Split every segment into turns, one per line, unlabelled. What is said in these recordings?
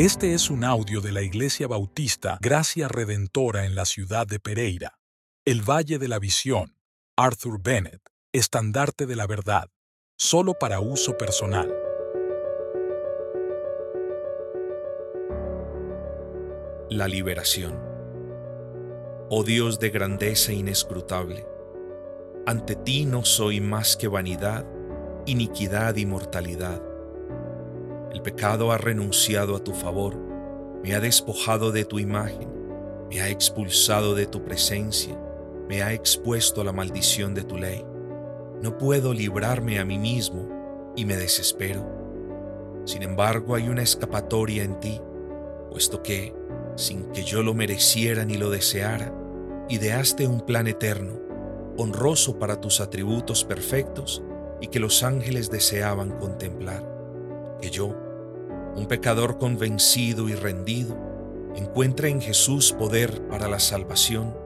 Este es un audio de la Iglesia Bautista Gracia Redentora en la ciudad de Pereira, el Valle de la Visión, Arthur Bennett, estandarte de la verdad, solo para uso personal.
La liberación. Oh Dios de grandeza inescrutable, ante ti no soy más que vanidad, iniquidad y mortalidad el pecado ha renunciado a tu favor, me ha despojado de tu imagen, me ha expulsado de tu presencia, me ha expuesto a la maldición de tu ley. No puedo librarme a mí mismo y me desespero. Sin embargo, hay una escapatoria en ti, puesto que, sin que yo lo mereciera ni lo deseara, ideaste un plan eterno, honroso para tus atributos perfectos y que los ángeles deseaban contemplar que yo, un pecador convencido y rendido, encuentre en Jesús poder para la salvación,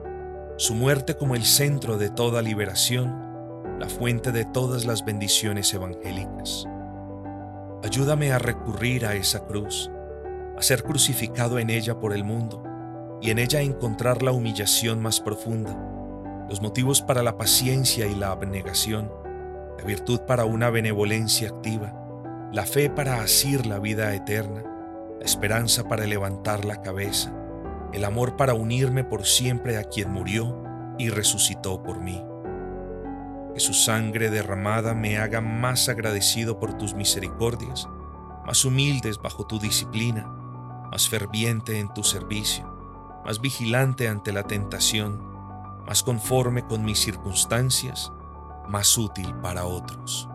su muerte como el centro de toda liberación, la fuente de todas las bendiciones evangélicas. Ayúdame a recurrir a esa cruz, a ser crucificado en ella por el mundo y en ella encontrar la humillación más profunda, los motivos para la paciencia y la abnegación, la virtud para una benevolencia activa, la fe para asir la vida eterna, la esperanza para levantar la cabeza, el amor para unirme por siempre a quien murió y resucitó por mí. Que su sangre derramada me haga más agradecido por tus misericordias, más humildes bajo tu disciplina, más ferviente en tu servicio, más vigilante ante la tentación, más conforme con mis circunstancias, más útil para otros.